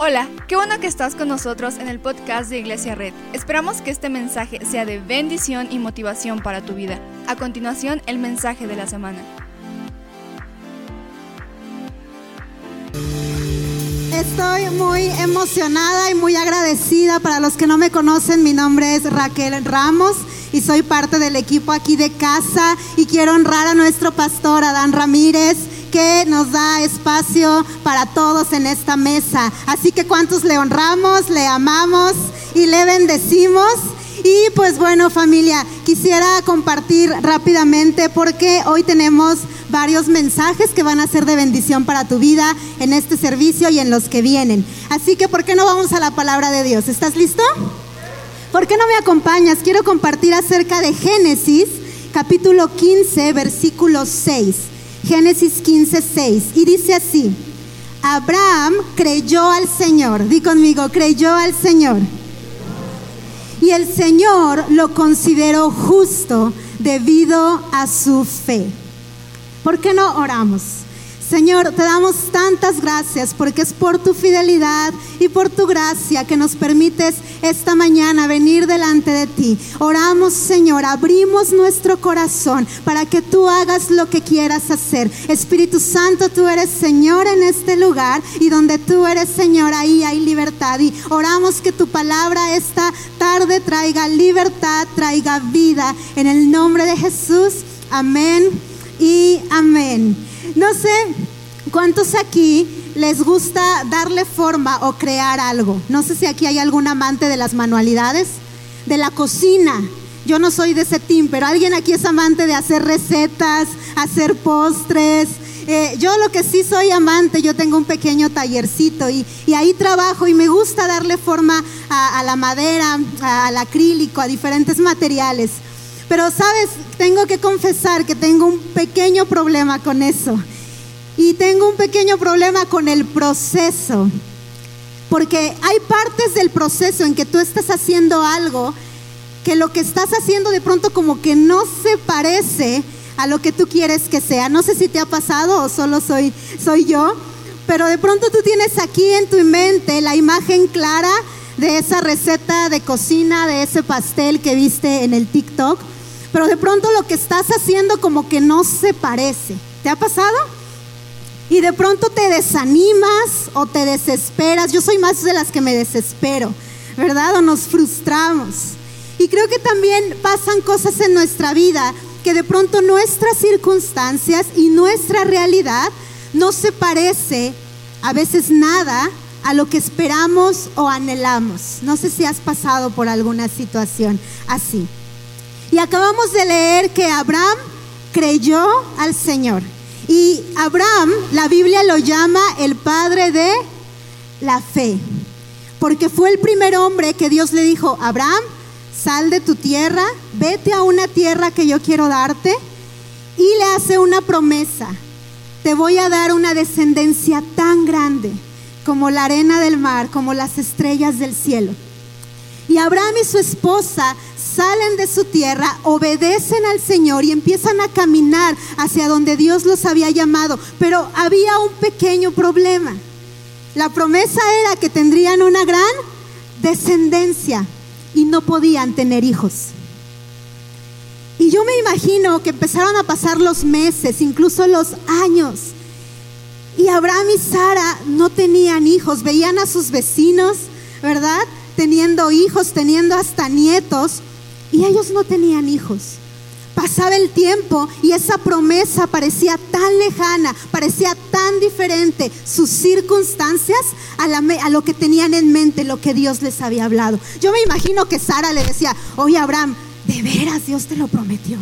Hola, qué bueno que estás con nosotros en el podcast de Iglesia Red. Esperamos que este mensaje sea de bendición y motivación para tu vida. A continuación, el mensaje de la semana. Estoy muy emocionada y muy agradecida. Para los que no me conocen, mi nombre es Raquel Ramos y soy parte del equipo aquí de casa y quiero honrar a nuestro pastor Adán Ramírez que nos da espacio para todos en esta mesa. Así que cuántos le honramos, le amamos y le bendecimos. Y pues bueno familia, quisiera compartir rápidamente porque hoy tenemos varios mensajes que van a ser de bendición para tu vida en este servicio y en los que vienen. Así que ¿por qué no vamos a la palabra de Dios? ¿Estás listo? ¿Por qué no me acompañas? Quiero compartir acerca de Génesis capítulo 15 versículo 6. Génesis 15, 6. Y dice así, Abraham creyó al Señor. Di conmigo, creyó al Señor. Y el Señor lo consideró justo debido a su fe. ¿Por qué no oramos? Señor, te damos tantas gracias porque es por tu fidelidad y por tu gracia que nos permites esta mañana venir delante de ti. Oramos, Señor, abrimos nuestro corazón para que tú hagas lo que quieras hacer. Espíritu Santo, tú eres Señor en este lugar y donde tú eres Señor, ahí hay libertad. Y oramos que tu palabra esta tarde traiga libertad, traiga vida. En el nombre de Jesús, amén y amén. No sé cuántos aquí les gusta darle forma o crear algo. No sé si aquí hay algún amante de las manualidades, de la cocina. Yo no soy de ese team, pero alguien aquí es amante de hacer recetas, hacer postres. Eh, yo lo que sí soy amante, yo tengo un pequeño tallercito y, ahí trabajo y me gusta darle forma a la madera, al acrílico, a diferentes materiales. Pero sabes, tengo que confesar que tengo un pequeño problema con eso. Y tengo un pequeño problema con el proceso. Porque hay partes del proceso en que tú estás haciendo algo que lo que estás haciendo de pronto como que no se parece a lo que tú quieres que sea. No sé si te ha pasado o solo soy, soy yo, pero de pronto tú tienes aquí en tu mente la imagen clara de esa receta de cocina, de ese pastel que viste en el TikTok pero de pronto lo que estás haciendo como que no se parece. ¿Te ha pasado? Y de pronto te desanimas o te desesperas. Yo soy más de las que me desespero, ¿verdad? O nos frustramos. Y creo que también pasan cosas en nuestra vida que de pronto nuestras circunstancias y nuestra realidad no se parece a veces nada a lo que esperamos o anhelamos. No sé si has pasado por alguna situación así. Y acabamos de leer que Abraham creyó al Señor. Y Abraham, la Biblia lo llama el padre de la fe. Porque fue el primer hombre que Dios le dijo, Abraham, sal de tu tierra, vete a una tierra que yo quiero darte. Y le hace una promesa, te voy a dar una descendencia tan grande como la arena del mar, como las estrellas del cielo. Y Abraham y su esposa salen de su tierra, obedecen al Señor y empiezan a caminar hacia donde Dios los había llamado. Pero había un pequeño problema. La promesa era que tendrían una gran descendencia y no podían tener hijos. Y yo me imagino que empezaron a pasar los meses, incluso los años. Y Abraham y Sara no tenían hijos, veían a sus vecinos, ¿verdad? Teniendo hijos, teniendo hasta nietos. Y ellos no tenían hijos. Pasaba el tiempo y esa promesa parecía tan lejana, parecía tan diferente sus circunstancias a, lo que tenían en mente, lo que Dios les había hablado. Yo me imagino que Sara le decía, oye Abraham, de veras Dios te lo prometió.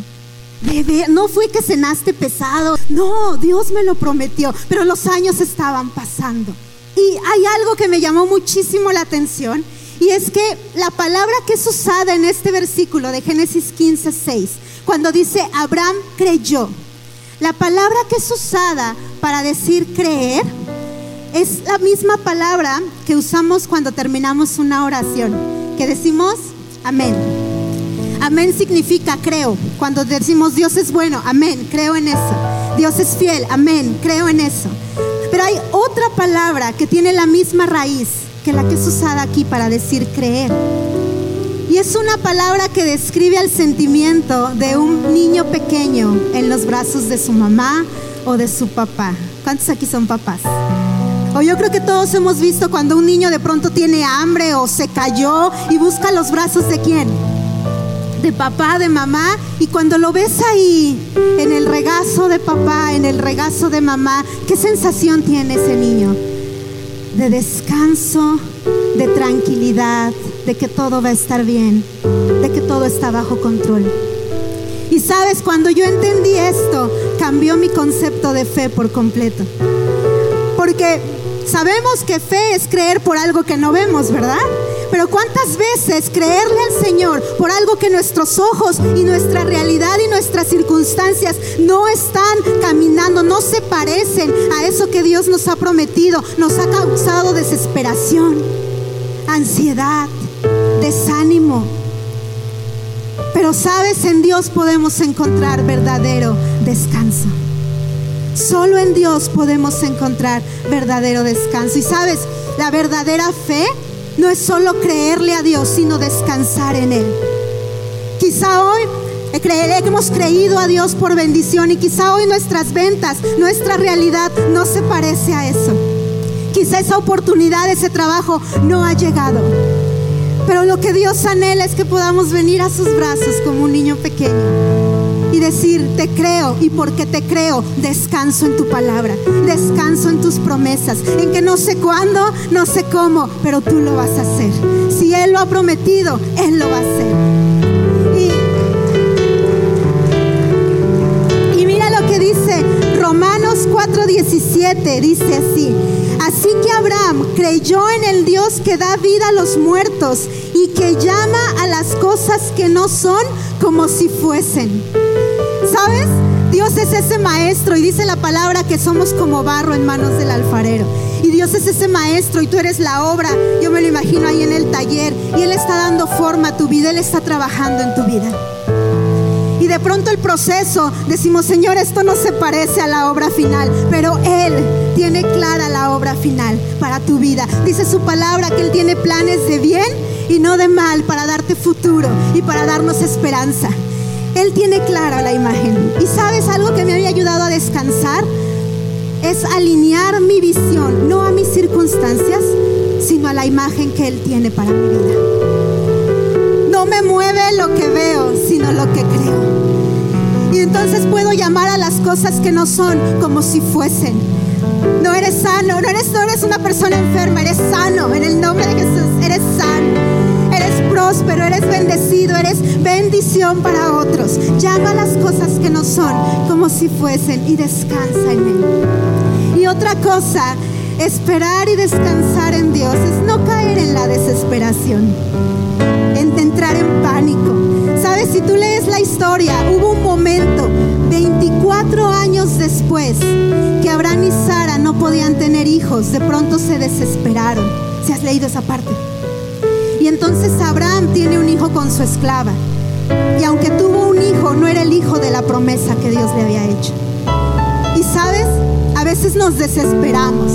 No fue que cenaste pesado, no, Dios me lo prometió, pero los años estaban pasando. Y hay algo que me llamó muchísimo la atención y es que la palabra que es usada en este versículo de Génesis 15, 6, cuando dice Abraham creyó, la palabra que es usada para decir creer es la misma palabra que usamos cuando terminamos una oración, que decimos amén. Amén significa creo. Cuando decimos Dios es bueno, amén, creo en eso. Dios es fiel, amén, creo en eso. Pero hay otra palabra que tiene la misma raíz que la que es usada aquí para decir creer. Y es una palabra que describe el sentimiento de un niño pequeño en los brazos de su mamá o de su papá. ¿Cuántos aquí son papás? O yo creo que todos hemos visto cuando un niño de pronto tiene hambre o se cayó y busca los brazos de quién? De papá, de mamá. Y cuando lo ves ahí, en el regazo de papá, en el regazo de mamá, ¿qué sensación tiene ese niño? De descanso, de tranquilidad, de que todo va a estar bien, de que todo está bajo control. Y sabes, cuando yo entendí esto, cambió mi concepto de fe por completo. Porque Sabemos que fe es creer por algo que no vemos, ¿verdad? Pero ¿cuántas veces creerle al Señor por algo que nuestros ojos y nuestra realidad y nuestras circunstancias no están caminando, no se parecen a eso que Dios nos ha prometido? Nos ha causado desesperación, ansiedad, desánimo. Pero sabes, en Dios podemos encontrar verdadero descanso. Solo en Dios podemos encontrar verdadero descanso. Y sabes, la verdadera fe no es solo creerle a Dios, sino descansar en Él. Quizá hoy hemos creído a Dios por bendición y quizá hoy nuestras ventas, nuestra realidad no se parece a eso. Quizá esa oportunidad, ese trabajo no ha llegado. Pero lo que Dios anhela es que podamos venir a sus brazos como un niño pequeño y decir, te creo y porque te creo, descanso en tu palabra, descanso en tus promesas, en que no sé cuándo, no sé cómo, pero tú lo vas a hacer. Si Él lo ha prometido, Él lo va a hacer. Y, mira lo que dice Romanos 4:17, dice así. Así que Abraham creyó en el Dios que da vida a los muertos y que llama a las cosas que no son como si fuesen. ¿Sabes? Dios es ese maestro y dice la palabra que somos como barro en manos del alfarero. Y Dios es ese maestro y tú eres la obra. Yo me lo imagino ahí en el taller y Él está dando forma a tu vida, Él está trabajando en tu vida. Y de pronto el proceso, decimos, Señor, esto no se parece a la obra final, pero Él tiene clara la obra final para tu vida. Dice su palabra que Él tiene planes de bien y no de mal para darte futuro y para darnos esperanza. Él tiene clara la imagen. Y sabes algo que me había ayudado a descansar es alinear mi visión, no a mis circunstancias, sino a la imagen que Él tiene para mi vida. No me mueve lo que veo, sino lo que creo. Y entonces puedo llamar a las cosas que no son como si fuesen. No eres sano, no eres, no eres una persona enferma, eres sano. En el nombre de Jesús, eres sano próspero, eres bendecido, eres bendición para otros. Llama las cosas que no son como si fuesen y descansa en Él. Y otra cosa, esperar y descansar en Dios es no caer en la desesperación, en entrar en pánico. Sabes, si tú lees la historia, hubo un momento, 24 años después, que Abraham y Sara no podían tener hijos, de pronto se desesperaron. Si has leído esa parte. Y entonces Abraham tiene un hijo con su esclava. Y aunque tuvo un hijo, no era el hijo de la promesa que Dios le había hecho. Y sabes, a veces nos desesperamos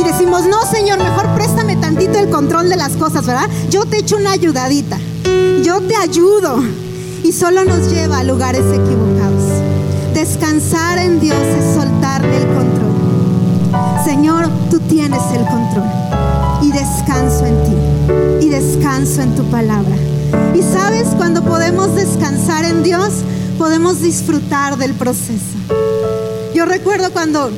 y decimos, no Señor, mejor préstame tantito el control de las cosas, ¿verdad? Yo te echo una ayudadita, yo te ayudo. Y solo nos lleva a lugares equivocados. Descansar en Dios es soltarle el control. Señor, tú tienes el control y descanso en ti y descanso en tu palabra. Y sabes, cuando podemos descansar en Dios, podemos disfrutar del proceso. Yo recuerdo cuando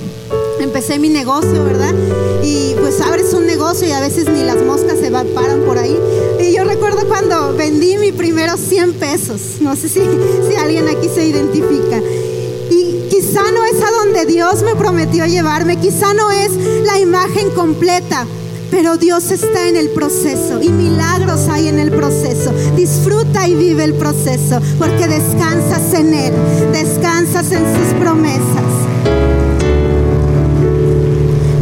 empecé mi negocio, ¿verdad? Y pues abres un negocio y a veces ni las moscas se paran por ahí. Y yo recuerdo cuando vendí mi primero 100 pesos. No sé si, si alguien aquí se identifica. Y quizá no es a donde Dios me prometió llevarme, quizá no es la imagen completa, pero Dios está en el proceso y milagros hay en el proceso. Disfruta y vive el proceso porque descansas en Él, descansas en sus promesas.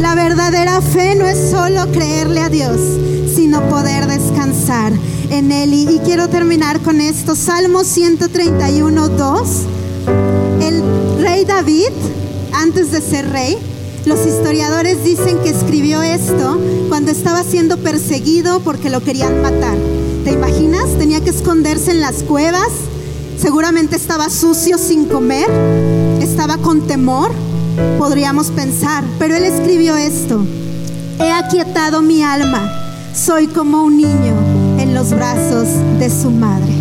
La verdadera fe no es solo creerle a Dios, sino poder descansar en Él. Y, quiero terminar con esto. Salmo 131, 2. El rey David, antes de ser rey, los historiadores dicen que escribió esto cuando estaba siendo perseguido porque lo querían matar. ¿Te imaginas? Tenía que esconderse en las cuevas. Seguramente estaba sucio sin comer. Estaba con temor, podríamos pensar. Pero él escribió esto. He aquietado mi alma. Soy como un niño en los brazos de su madre.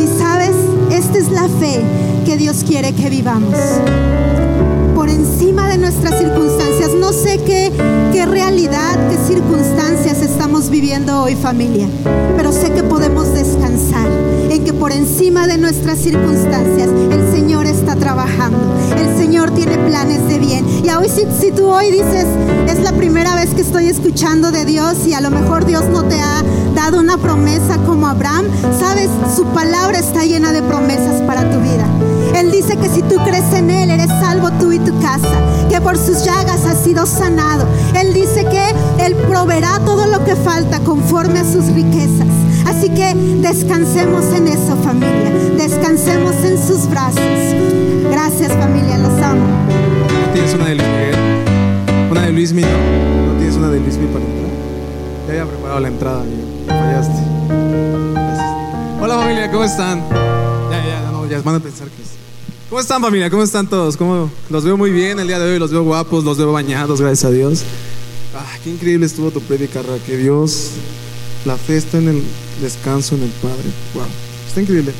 Y sabes, esta es la fe que Dios quiere que vivamos por encima de nuestras circunstancias. No sé qué, qué realidad, qué circunstancias estamos viviendo hoy familia, pero sé que podemos descansar en que por encima de nuestras circunstancias el Señor está trabajando. El Señor tiene planes de bien. Y hoy si, si tú hoy dices, es la primera vez que estoy escuchando de Dios y a lo mejor Dios no te ha dado una promesa como Abraham, sabes, su palabra está llena de promesas para tu vida. Él dice que si tú crees en Él, eres salvo tú y tu casa, que por sus llagas has sido sanado. Él dice que Él proveerá todo lo que falta conforme a sus riquezas. Así que descansemos en eso, familia. Descansemos en sus brazos. Gracias, familia. Los amo. ¿No tienes una de Luis? ¿Una de Luis Miguel? ¿No tienes una de Luis Miguel para entrar? Ya había preparado la entrada y fallaste. Gracias. Hola familia, ¿cómo están? Ya, ya, ya, no, ya van a pensar que es. ¿Cómo están familia? ¿Cómo están todos? ¿Cómo? Los veo muy bien el día de hoy, los veo guapos, los veo bañados, gracias a Dios. Ah, qué increíble estuvo tu predica, que Dios, la fe está en el descanso en el Padre. Wow, está increíble.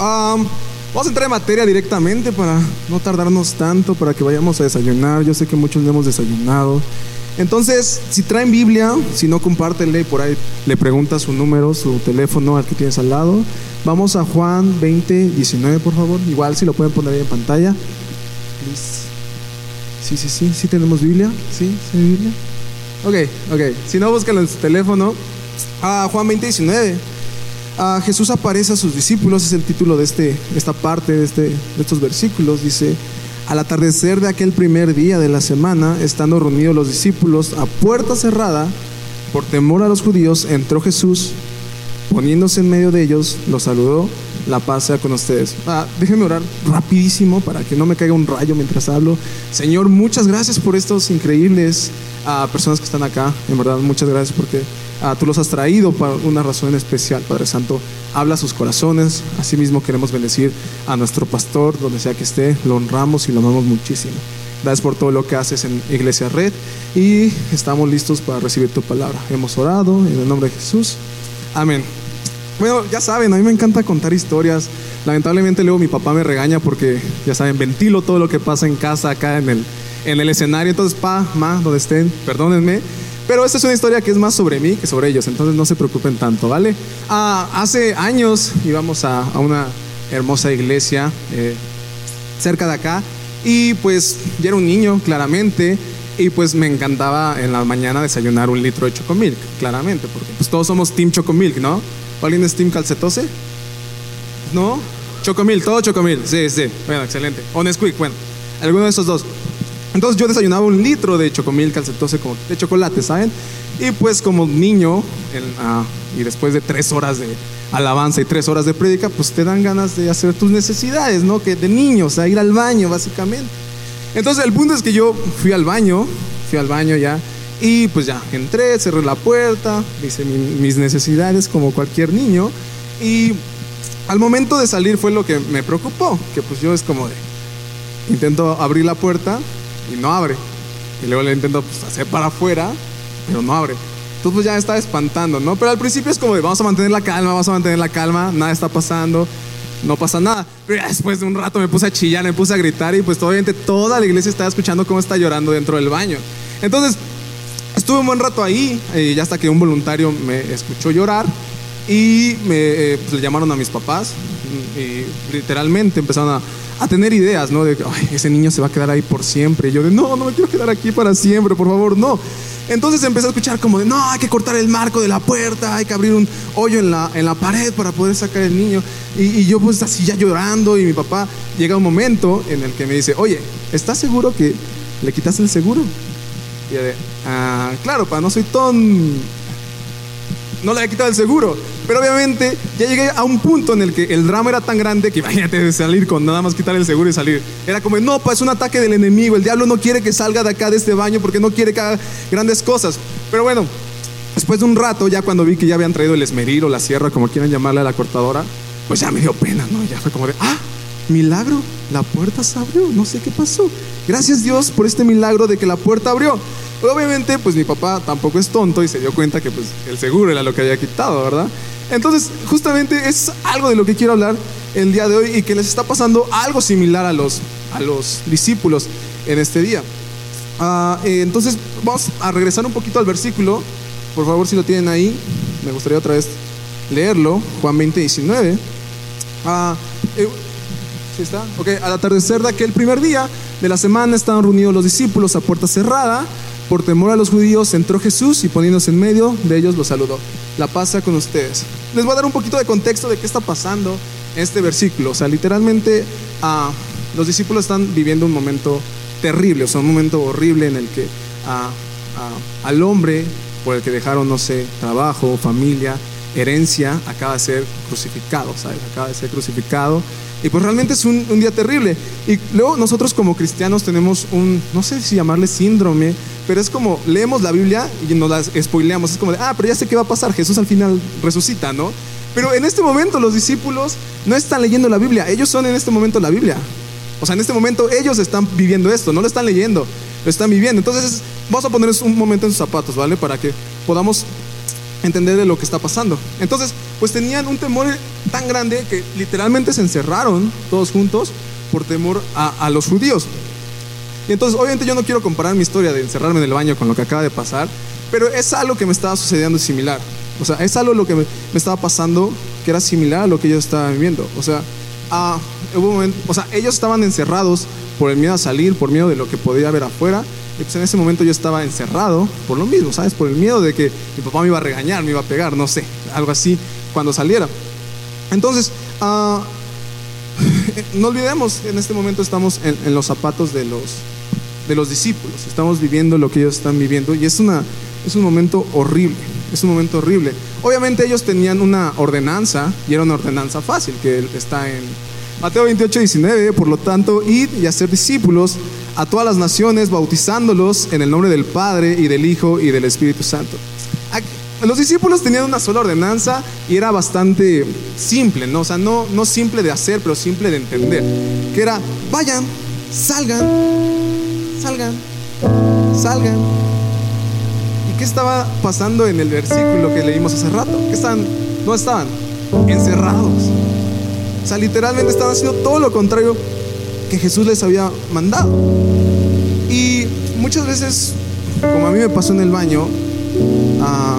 Um, vamos a entrar en materia directamente para no tardarnos tanto, para que vayamos a desayunar. Yo sé que muchos no hemos desayunado. Entonces, si traen Biblia, si no, compártele por ahí, le pregunta su número, su teléfono al que tienes al lado. Vamos a Juan 20, 19, por favor. Igual si lo pueden poner ahí en pantalla. Sí, sí, sí, sí tenemos Biblia. Sí, sí Biblia. Ok, ok. Si no, búscalo en su teléfono. Ah, Juan 20, 19. Ah, Jesús aparece a sus discípulos, es el título de este, esta parte de, este, de estos versículos. Dice, al atardecer de aquel primer día de la semana, estando reunidos los discípulos a puerta cerrada, por temor a los judíos, entró Jesús, poniéndose en medio de ellos, los saludó, la paz sea con ustedes. Ah, déjenme orar rapidísimo para que no me caiga un rayo mientras hablo. Señor, muchas gracias por estos increíbles ah, personas que están acá. En verdad, muchas gracias porque ah, tú los has traído para una razón especial, Padre Santo. Habla sus corazones. Asimismo, queremos bendecir a nuestro pastor, donde sea que esté. Lo honramos y lo amamos muchísimo. Gracias por todo lo que haces en Iglesia Red y estamos listos para recibir tu palabra. Hemos orado en el nombre de Jesús. Amén. Bueno, ya saben, a mí me encanta contar historias. Lamentablemente luego mi papá me regaña porque, ya saben, ventilo todo lo que pasa en casa, acá en el, en el escenario. Entonces, pa, ma, donde estén, perdónenme. Pero esta es una historia que es más sobre mí que sobre ellos, entonces no se preocupen tanto, ¿vale? Ah, hace años íbamos a, a una hermosa iglesia eh, cerca de acá y pues ya era un niño, claramente, y pues me encantaba en la mañana desayunar un litro de chocomilk, claramente, porque pues todos somos Team Chocomilk, ¿no? ¿Alguien es Team Calcetose? ¿No? Chocomil, todo Chocomil. Sí, sí. Bueno, excelente. O Nesquik, bueno. Alguno de esos dos. Entonces yo desayunaba un litro de Chocomil Calcetose como de chocolate, ¿saben? Y pues como niño, ah, y después de tres horas de alabanza y tres horas de prédica, pues te dan ganas de hacer tus necesidades, ¿no? Que de niño, o ir al baño, básicamente. Entonces el punto es que yo fui al baño, fui al baño ya, y pues ya, entré, cerré la puerta, hice mi- mis necesidades como cualquier niño. Y al momento de salir fue lo que me preocupó, que pues yo es como de, intento abrir la puerta y no abre. Y luego le intento pues, hacer para afuera, pero no abre. Entonces pues ya me estaba espantando, ¿no? Pero al principio es como de, vamos a mantener la calma, vamos a mantener la calma, nada está pasando, no pasa nada. Pero después de un rato me puse a chillar, me puse a gritar y pues obviamente toda la iglesia estaba escuchando cómo está llorando dentro del baño. Entonces Estuve un buen rato ahí, eh, ya hasta que un voluntario me escuchó llorar y me eh, pues, le llamaron a mis papás mm, y literalmente empezaron a, a tener ideas, ¿no? De que "Ay, ese niño se va a quedar ahí por siempre. Y yo de, no, no me quiero quedar aquí para siempre, por favor, no. Entonces empecé a escuchar como de, no, hay que cortar el marco de la puerta, hay que abrir un hoyo en la, en la pared para poder sacar el niño. Y, y yo pues así ya llorando y mi papá llega un momento en el que me dice, oye, ¿estás seguro que le quitaste el seguro? Ah, claro, pa, no soy ton... No le había quitado el seguro. Pero obviamente ya llegué a un punto en el que el drama era tan grande que imagínate de salir con nada más quitar el seguro y salir. Era como, no, pues es un ataque del enemigo. El diablo no quiere que salga de acá de este baño porque no quiere que haga grandes cosas. Pero bueno, después de un rato, ya cuando vi que ya habían traído el esmeril o la sierra, como quieran llamarle a la cortadora, pues ya me dio pena, ¿no? Ya fue como de, ah, milagro, la puerta se abrió, no sé qué pasó. Gracias Dios por este milagro de que la puerta abrió. Obviamente, pues mi papá tampoco es tonto y se dio cuenta que pues el seguro era lo que había quitado, ¿verdad? Entonces, justamente es algo de lo que quiero hablar el día de hoy y que les está pasando algo similar a los, a los discípulos en este día. Ah, eh, entonces, vamos a regresar un poquito al versículo. Por favor, si lo tienen ahí, me gustaría otra vez leerlo. Juan 20, 19. Ah, eh, ¿Sí está? Ok, al atardecer de aquel primer día de la semana estaban reunidos los discípulos a puerta cerrada. Por temor a los judíos entró Jesús y poniéndose en medio de ellos los saludó. La paz con ustedes. Les voy a dar un poquito de contexto de qué está pasando en este versículo. O sea, literalmente ah, los discípulos están viviendo un momento terrible, o sea, un momento horrible en el que ah, ah, al hombre por el que dejaron, no sé, trabajo, familia, herencia, acaba de ser crucificado, ¿sabes? Acaba de ser crucificado y pues realmente es un, día terrible. Y luego nosotros como cristianos tenemos un, no sé si llamarle síndrome, pero es como leemos la Biblia y nos la spoileamos. Es como de, ah, pero ya sé qué va a pasar, Jesús al final resucita, ¿no? Pero en este momento los discípulos no están leyendo la Biblia, ellos son en este momento la Biblia. O sea, en este momento ellos están viviendo esto, no lo están leyendo, lo están viviendo. Entonces vamos a poner un momento en sus zapatos, ¿vale? Para que podamos entender de lo que está pasando. Entonces, pues tenían un temor tan grande que literalmente se encerraron todos juntos por temor a, los judíos. Y entonces, obviamente yo no quiero comparar mi historia de encerrarme en el baño con lo que acaba de pasar, pero es algo que me estaba sucediendo similar. O sea, es algo lo que me, estaba pasando que era similar a lo que ellos estaban viviendo. O sea, hubo o sea, ellos estaban encerrados por el miedo a salir, por miedo de lo que podía haber afuera, pues en ese momento yo estaba encerrado por lo mismo, ¿sabes? Por el miedo de que mi papá me iba a regañar, me iba a pegar, no sé, algo así cuando saliera. Entonces, ah, no olvidemos, en este momento estamos en, los zapatos de los, de los discípulos, estamos viviendo lo que ellos están viviendo y es, una, es un momento horrible, es un momento horrible. Obviamente ellos tenían una ordenanza y era una ordenanza fácil que está en Mateo 28, 19, por lo tanto, id y hacer discípulos a todas las naciones, bautizándolos en el nombre del Padre y del Hijo y del Espíritu Santo. Los discípulos tenían una sola ordenanza y era bastante simple, ¿no? O sea, no, no simple de hacer, pero simple de entender. Que era, vayan, salgan, salgan, salgan. ¿Y qué estaba pasando en el versículo que leímos hace rato? ¿Qué estaban? No estaban encerrados. O sea, literalmente estaban haciendo todo lo contrario que Jesús les había mandado. Y muchas veces, como a mí me pasó en el baño, ah,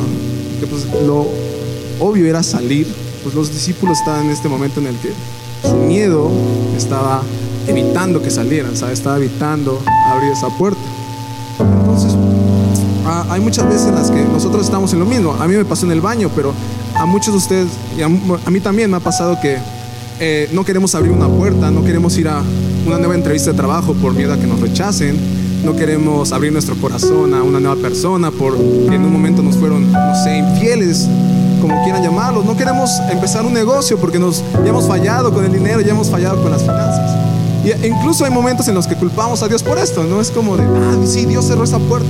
que pues lo obvio era salir, pues los discípulos estaban en este momento en el que su miedo estaba evitando que salieran, ¿sabes? Estaba evitando abrir esa puerta. Entonces, ah, hay muchas veces en las que nosotros estamos en lo mismo. A mí me pasó en el baño, pero a muchos de ustedes, y a, mí también me ha pasado que eh, no queremos abrir una puerta, no queremos ir a una nueva entrevista de trabajo por miedo a que nos rechacen. No queremos abrir nuestro corazón a una nueva persona porque en un momento nos fueron, no sé, infieles, como quieran llamarlos. No queremos empezar un negocio porque nos, ya hemos fallado con el dinero, ya hemos fallado con las finanzas. Y e incluso hay momentos en los que culpamos a Dios por esto, ¿no? Es como de, ah, sí, Dios cerró esa puerta.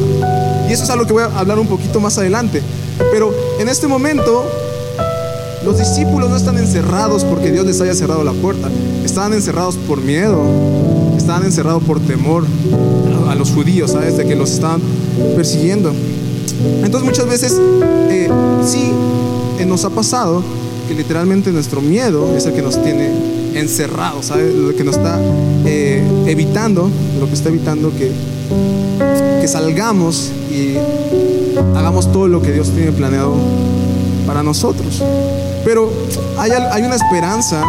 Y eso es algo que voy a hablar un poquito más adelante. Pero en este momento los discípulos no están encerrados porque Dios les haya cerrado la puerta. Estaban encerrados por miedo. Estaban encerrados por temor a los judíos, ¿sabes? De que los estaban persiguiendo. Entonces muchas veces eh, sí eh, nos ha pasado que literalmente nuestro miedo es el que nos tiene encerrados, ¿sabes? Lo que nos está eh, evitando, lo que está evitando que, que salgamos y hagamos todo lo que Dios tiene planeado para nosotros. Pero hay, hay una esperanza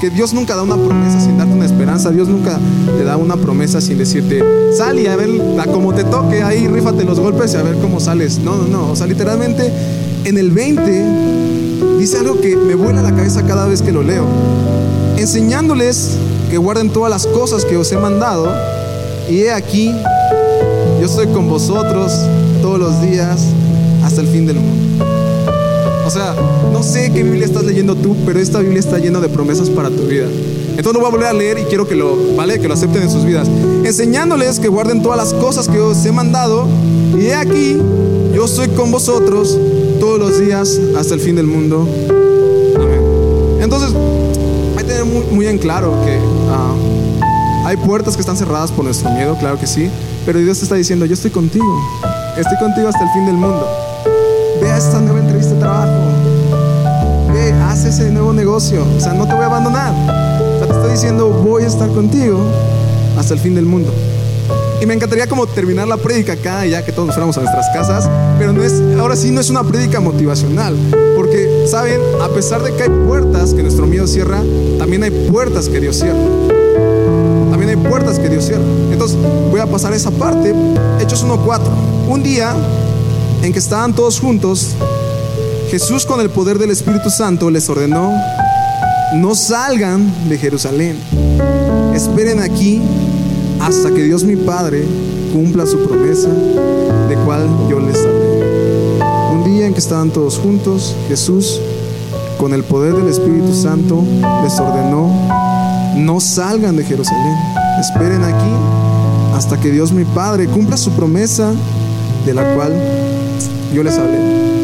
que Dios nunca da una promesa sin darte una esperanza. Dios nunca te da una promesa sin decirte, sal y a ver como te toque, ahí rífate los golpes y a ver cómo sales. No, no, no. O sea, literalmente en el 20 dice algo que me vuela la cabeza cada vez que lo leo. Enseñándoles que guarden todas las cosas que os he mandado. Y he aquí, yo estoy con vosotros todos los días hasta el fin del mundo. O sea, no sé qué Biblia estás leyendo tú, pero esta Biblia está llena de promesas para tu vida. Entonces lo voy a volver a leer y quiero que lo, ¿vale? Que lo acepten en sus vidas. Enseñándoles que guarden todas las cosas que os he mandado. Y he aquí, yo estoy con vosotros todos los días hasta el fin del mundo. Amén. Entonces, hay que tener muy, muy en claro que ah, hay puertas que están cerradas por nuestro miedo, claro que sí. Pero Dios te está diciendo, yo estoy contigo. Estoy contigo hasta el fin del mundo. Ve a esta nueva entrevista de trabajo. Haz ese nuevo negocio. O sea, no te voy a abandonar. O sea, te estoy diciendo, voy a estar contigo hasta el fin del mundo. Y me encantaría como terminar la prédica acá, ya que todos nos fuéramos a nuestras casas, pero no es, ahora sí no es una prédica motivacional, porque, ¿saben? A pesar de que hay puertas que nuestro miedo cierra, también hay puertas que Dios cierra. También hay puertas que Dios cierra. Entonces, voy a pasar esa parte. Hechos 1.4. Un día en que estaban todos juntos, Jesús con el poder del Espíritu Santo les ordenó, no salgan de Jerusalén, esperen aquí hasta que Dios mi Padre cumpla su promesa, de cual yo les hablé. Un día en que estaban todos juntos, Jesús, con el poder del Espíritu Santo, les ordenó, no salgan de Jerusalén, esperen aquí hasta que Dios mi Padre cumpla su promesa, de la cual yo les hablé.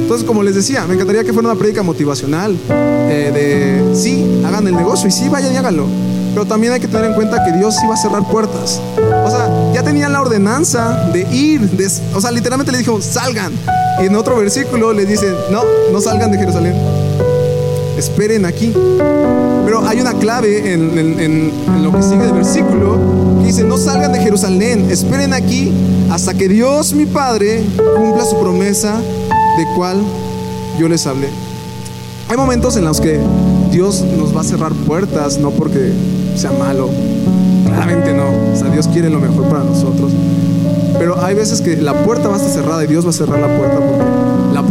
Entonces, como les decía, me encantaría que fuera una prédica motivacional, eh, de sí, hagan el negocio y sí, vayan y háganlo. Pero también hay que tener en cuenta que Dios iba a cerrar puertas. O sea, ya tenían la ordenanza de ir. de- o sea, literalmente le dijo, salgan. Y en otro versículo le dice, no, no salgan de Jerusalén. Esperen aquí. Pero hay una clave en, en- lo que sigue del versículo dice, no salgan de Jerusalén, esperen aquí hasta que Dios mi Padre cumpla su promesa de cual yo les hablé. Hay momentos en los que Dios nos va a cerrar puertas, no porque sea malo, claramente no, o sea, Dios quiere lo mejor para nosotros. Pero hay veces que la puerta va a estar cerrada y Dios va a cerrar la puerta porque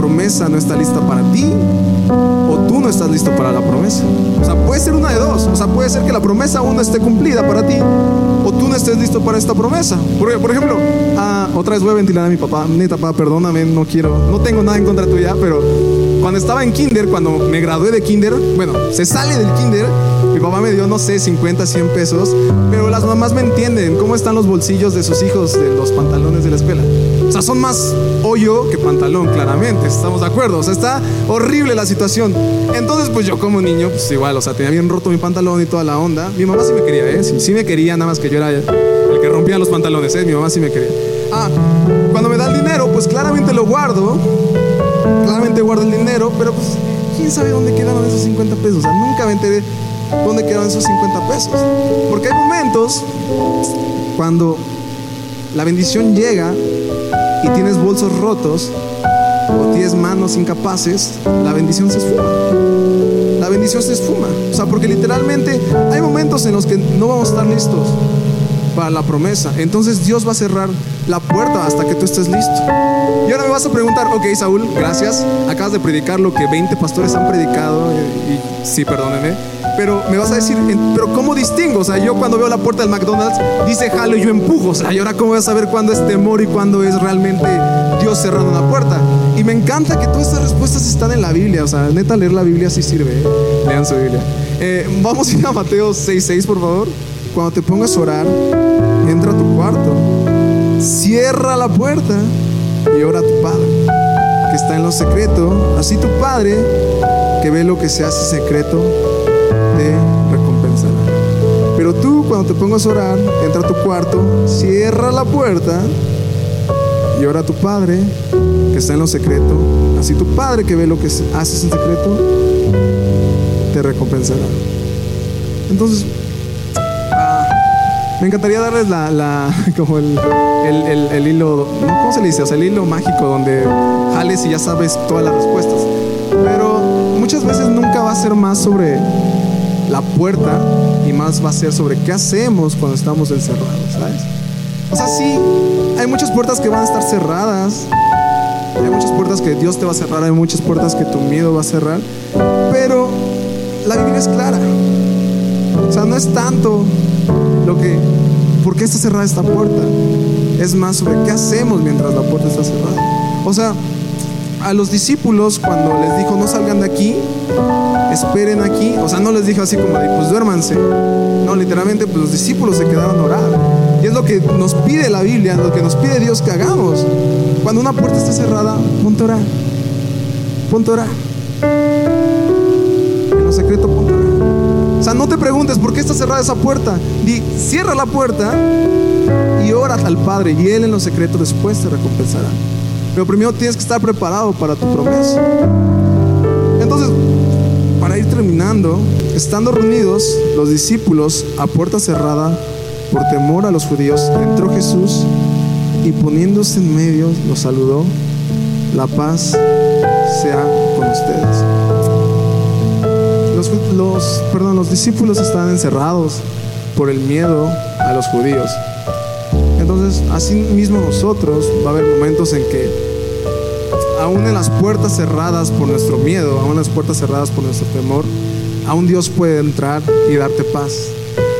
promesa no está lista para ti o tú no estás listo para la promesa. O sea, puede ser una de dos. O sea, puede ser que la promesa aún no esté cumplida para ti o tú no estés listo para esta promesa. Por, por ejemplo, ah, otra vez voy a ventilar a mi papá. Neta, papá, perdóname, no quiero, no tengo nada en contra tuya, pero cuando estaba en kinder, cuando me gradué de kinder, bueno, se sale del kinder, papá me dio, no sé, 50, 100 pesos, pero las mamás me entienden cómo están los bolsillos de sus hijos de los pantalones de la escuela. O sea, son más hoyo que pantalón, claramente, estamos de acuerdo. O sea, está horrible la situación. Entonces, pues yo como niño, pues igual, o sea, tenía bien roto mi pantalón y toda la onda. Mi mamá sí me quería, ¿eh? Sí, sí me quería, nada más que yo era el que rompía los pantalones, ¿eh? Mi mamá sí me quería. Ah, cuando me da el dinero, pues claramente lo guardo. Claramente guardo el dinero, pero pues, ¿quién sabe dónde quedaron esos 50 pesos? O sea, nunca me enteré dónde quedaron esos 50 pesos. Porque hay momentos cuando la bendición llega y tienes bolsos rotos o tienes manos incapaces, la bendición se esfuma. La bendición se esfuma. O sea, porque literalmente hay momentos en los que no vamos a estar listos para la promesa. Entonces Dios va a cerrar la puerta hasta que tú estés listo. Y ahora me vas a preguntar, ok Saúl, gracias, acabas de predicar lo que 20 pastores han predicado, y, y sí, perdónenme, pero me vas a decir, pero ¿cómo distingo? O sea, yo cuando veo la puerta del McDonald's, dice jalo y yo empujo, o sea, y ahora ¿cómo voy a saber cuándo es temor y cuándo es realmente Dios cerrando una puerta? Y me encanta que todas estas respuestas están en la Biblia, o sea, neta leer la Biblia sí sirve, ¿eh? lean su Biblia. Eh, vamos a ir a Mateo 6.6, por favor. Cuando te pongas a orar, entra a tu cuarto, cierra la puerta y ora a tu Padre, que está en lo secreto. Así tu Padre, que ve lo que se hace secreto, te recompensará. Pero tú, cuando te pongas a orar, entra a tu cuarto, cierra la puerta y ora a tu Padre, que está en lo secreto. Así tu Padre, que ve lo que haces en secreto, te recompensará. Entonces, ah, me encantaría darles la, la- como el, el- el- el hilo. ¿cómo se le dice? O sea, el hilo mágico donde jales y ya sabes todas las respuestas. Pero muchas veces nunca va a ser más sobre la puerta y más va a ser sobre qué hacemos cuando estamos encerrados, ¿sabes? O sea, sí, hay muchas puertas que van a estar cerradas. Hay muchas puertas que Dios te va a cerrar, hay muchas puertas que tu miedo va a cerrar. Pero la Biblia es clara. O sea, no es tanto lo que, ¿por qué está cerrada esta puerta? Es más sobre qué hacemos mientras la puerta está cerrada. O sea, a los discípulos cuando les dijo no salgan de aquí, esperen aquí, o sea, no les dijo así como de pues duérmanse. No, literalmente pues los discípulos se quedaron a orar. Y es lo que nos pide la Biblia, lo que nos pide Dios que hagamos. Cuando una puerta está cerrada, ponte a orar. Ponte a orar. En lo secreto, ponte a orar. O sea, no te preguntes por qué está cerrada esa puerta. Di, cierra la puerta y ora al Padre y Él en lo secreto después te recompensará. Pero primero tienes que estar preparado para tu promesa. Entonces, para ir terminando, estando reunidos los discípulos a puerta cerrada por temor a los judíos, entró Jesús y poniéndose en medio los saludó, la paz sea con ustedes. Los, los, perdón, los discípulos estaban encerrados por el miedo a los judíos. Entonces, así mismo nosotros va a haber momentos en que, aún en las puertas cerradas por nuestro miedo, aún en las puertas cerradas por nuestro temor, aún Dios puede entrar y darte paz.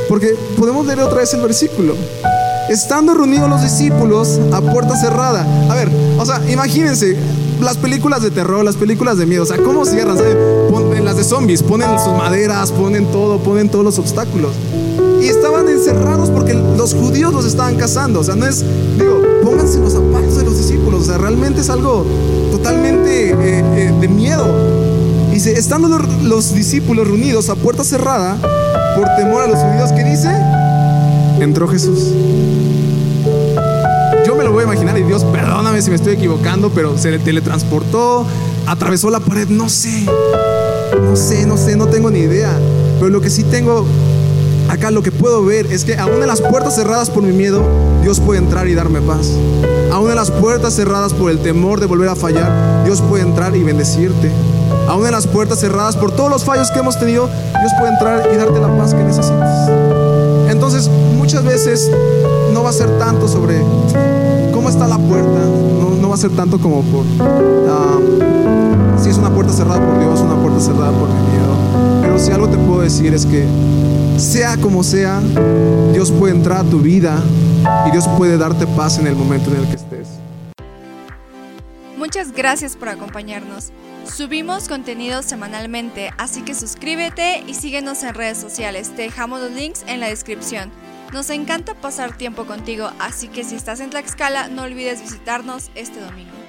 Porque podemos leer otra vez el versículo. Estando reunidos los discípulos a puerta cerrada. A ver, o sea, imagínense las películas de terror, las películas de miedo. O sea, ¿cómo cierran? Ponen las de zombies, ponen sus maderas, ponen todo, ponen todos los obstáculos. Estaban encerrados porque los judíos los estaban cazando. O sea, no es, digo, pónganse los zapatos de los discípulos. O sea, realmente es algo totalmente eh, eh, de miedo. Dice, estando los, los discípulos reunidos a puerta cerrada por temor a los judíos, ¿qué dice? Entró Jesús. Yo me lo voy a imaginar y Dios, perdóname si me estoy equivocando, pero se le teletransportó, atravesó la pared, no sé, no sé, no sé, no tengo ni idea. Pero lo que sí tengo acá, lo que puedo ver es que aún en las puertas cerradas por mi miedo, Dios puede entrar y darme paz. Aún en las puertas cerradas por el temor de volver a fallar, Dios puede entrar y bendecirte. Aún en las puertas cerradas por todos los fallos que hemos tenido, Dios puede entrar y darte la paz que necesitas. Entonces, muchas veces no va a ser tanto sobre cómo está la puerta, no, va a ser tanto como por uh, si es una puerta cerrada por Dios, una puerta cerrada por mi miedo. Pero si algo te puedo decir es que, sea como sea, Dios puede entrar a tu vida y Dios puede darte paz en el momento en el que estés. Muchas gracias por acompañarnos. Subimos contenido semanalmente, así que suscríbete y síguenos en redes sociales. Te dejamos los links en la descripción. Nos encanta pasar tiempo contigo, así que si estás en Tlaxcala no olvides visitarnos este domingo.